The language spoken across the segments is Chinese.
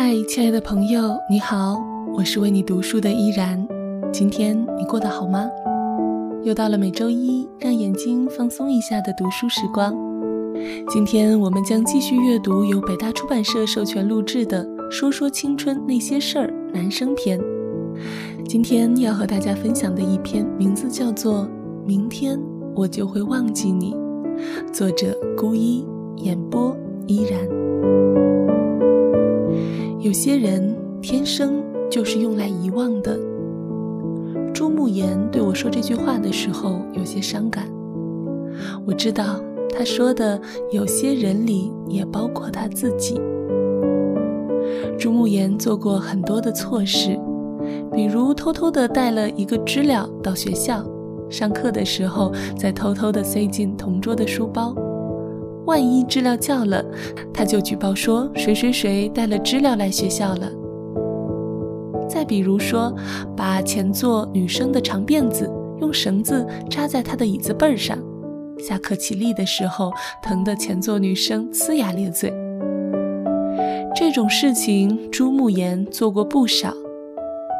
嗨，亲爱的朋友，你好，我是为你读书的依然。今天你过得好吗？又到了每周一让眼睛放松一下的读书时光。今天我们将继续阅读由北大出版社授权录制的《说说青春那些事儿》男生篇。今天要和大家分享的一篇，名字叫做《明天我就会忘记你》，作者孤一，演播依然。有些人天生就是用来遗忘的。朱慕言对我说这句话的时候有些伤感。我知道他说的有些人里也包括他自己。朱慕言做过很多的错事，比如偷偷的带了一个知了到学校，上课的时候再偷偷的塞进同桌的书包。万一知了叫了，他就举报说谁谁谁带了知了来学校了。再比如说，把前座女生的长辫子用绳子扎在她的椅子背上，下课起立的时候疼得前座女生呲牙咧嘴。这种事情朱慕言做过不少，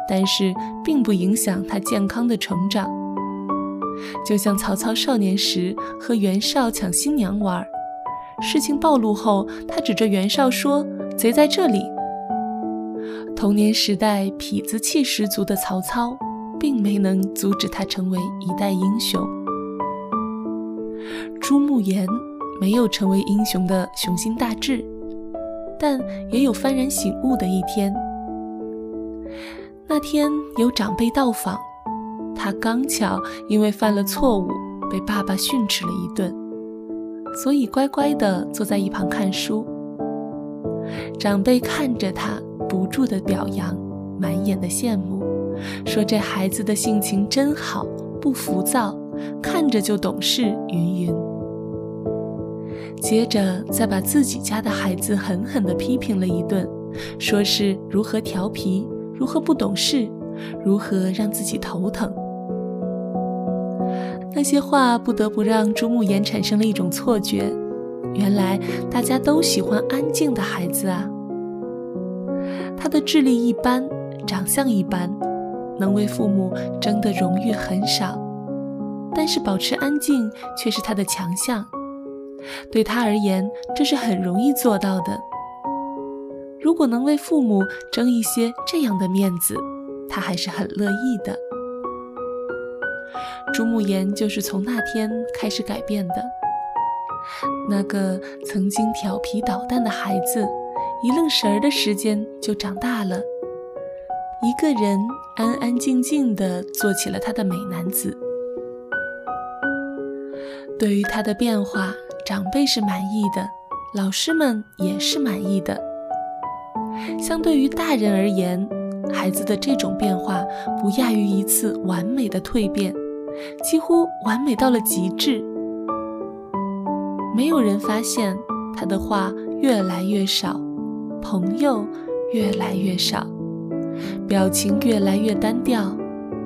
但是并不影响他健康的成长。就像曹操少年时和袁绍抢新娘玩。事情暴露后，他指着袁绍说：“贼在这里。”童年时代痞子气十足的曹操，并没能阻止他成为一代英雄。朱慕言没有成为英雄的雄心大志，但也有幡然醒悟的一天。那天有长辈到访，他刚巧因为犯了错误，被爸爸训斥了一顿。所以乖乖地坐在一旁看书。长辈看着他，不住地表扬，满眼的羡慕，说这孩子的性情真好，不浮躁，看着就懂事。云云。接着再把自己家的孩子狠狠地批评了一顿，说是如何调皮，如何不懂事，如何让自己头疼。那些话不得不让朱慕言产生了一种错觉，原来大家都喜欢安静的孩子啊。他的智力一般，长相一般，能为父母争的荣誉很少，但是保持安静却是他的强项。对他而言，这是很容易做到的。如果能为父母争一些这样的面子，他还是很乐意的。朱慕言就是从那天开始改变的。那个曾经调皮捣蛋的孩子，一愣神儿的时间就长大了，一个人安安静静地做起了他的美男子。对于他的变化，长辈是满意的，老师们也是满意的。相对于大人而言，孩子的这种变化不亚于一次完美的蜕变。几乎完美到了极致，没有人发现他的话越来越少，朋友越来越少，表情越来越单调，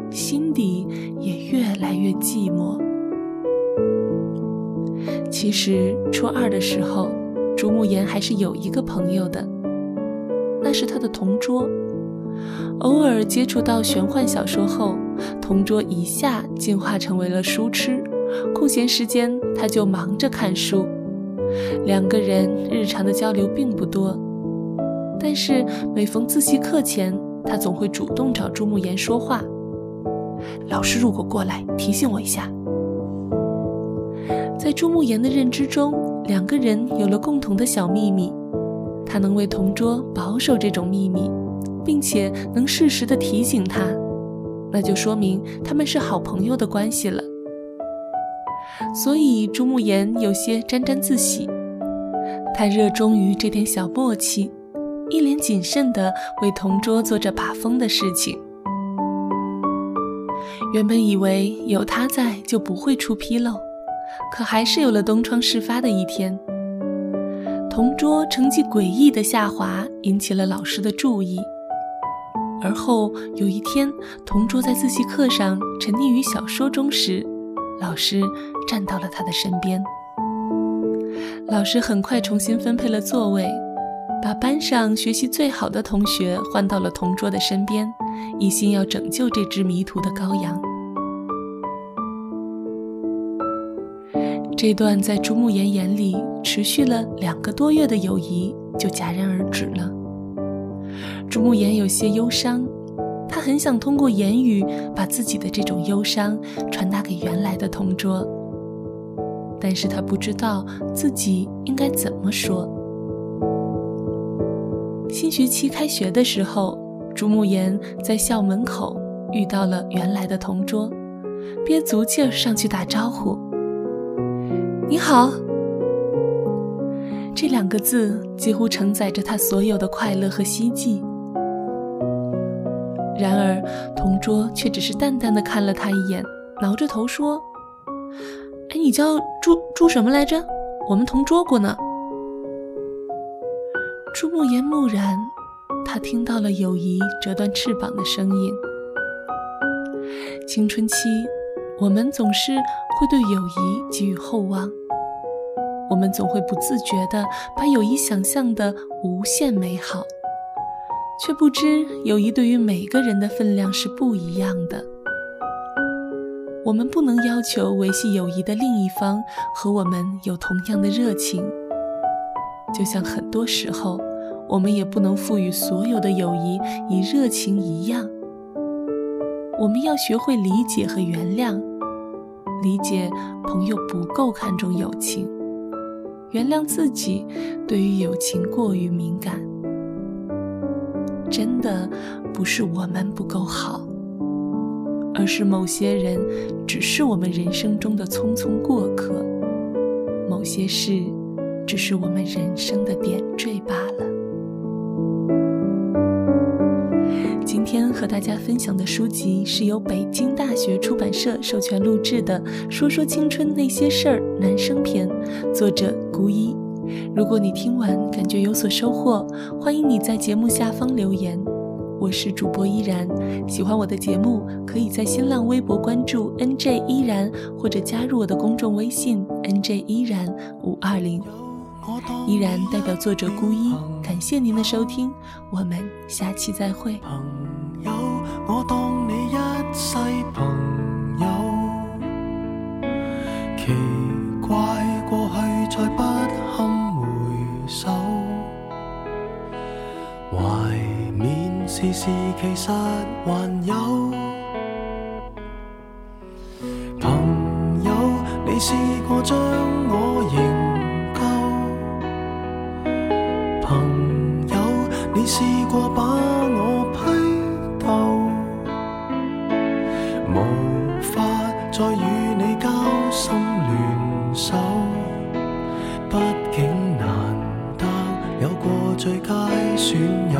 心底也越来越寂寞。其实初二的时候，竹木言还是有一个朋友的，那是他的同桌。偶尔接触到玄幻小说后，同桌一下进化成为了书痴。空闲时间，他就忙着看书。两个人日常的交流并不多，但是每逢自习课前，他总会主动找朱慕言说话。老师如果过来提醒我一下。在朱慕言的认知中，两个人有了共同的小秘密，他能为同桌保守这种秘密。并且能适时的提醒他，那就说明他们是好朋友的关系了。所以朱慕言有些沾沾自喜，他热衷于这点小默契，一脸谨慎地为同桌做着把风的事情。原本以为有他在就不会出纰漏，可还是有了东窗事发的一天。同桌成绩诡异的下滑引起了老师的注意。而后有一天，同桌在自习课上沉溺于小说中时，老师站到了他的身边。老师很快重新分配了座位，把班上学习最好的同学换到了同桌的身边，一心要拯救这只迷途的羔羊。这段在朱慕言眼里持续了两个多月的友谊就戛然而止了。朱慕岩有些忧伤，他很想通过言语把自己的这种忧伤传达给原来的同桌，但是他不知道自己应该怎么说。新学期开学的时候，朱慕岩在校门口遇到了原来的同桌，憋足劲儿上去打招呼。你好，这两个字几乎承载着他所有的快乐和希冀。然而，同桌却只是淡淡的看了他一眼，挠着头说：“哎，你叫朱朱什么来着？我们同桌过呢。”朱慕言木然，他听到了友谊折断翅膀的声音。青春期，我们总是会对友谊寄予厚望。我们总会不自觉地把友谊想象的无限美好，却不知友谊对于每个人的分量是不一样的。我们不能要求维系友谊的另一方和我们有同样的热情，就像很多时候，我们也不能赋予所有的友谊以热情一样。我们要学会理解和原谅，理解朋友不够看重友情。原谅自己对于友情过于敏感，真的不是我们不够好，而是某些人只是我们人生中的匆匆过客，某些事只是我们人生的点缀罢了。今天和大家分享的书籍是由北京大学出版社授权录制的《说说青春那些事儿》男生篇，作者孤一。如果你听完感觉有所收获，欢迎你在节目下方留言。我是主播依然，喜欢我的节目，可以在新浪微博关注 NJ 依然，或者加入我的公众微信 NJ 依然五二零。依然代表作者孤一，感谢您的收听，我们下期再会。朋友，我当你一世朋友，奇怪缅时其实还有。朋友，你试过将我營救？朋友？你试过把我批斗，无法再与你交心联手。毕竟难得有过最佳损友，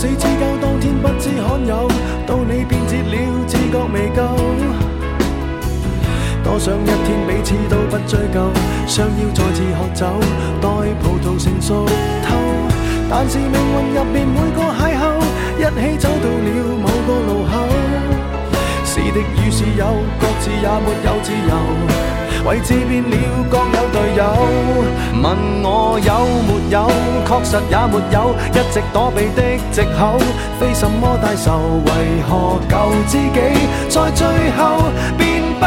死之交，当天不知罕有，到你变节了，自觉未够。多想一天彼此都不追究，想要再次喝酒，待葡萄成熟透。但是命运入面每个邂逅，一起走到。是敌与是友，各自也没有自由。位置变了，各有队友。问我有没有，确实也没有，一直躲避的借口，非什么大仇。为何旧知己在最后变不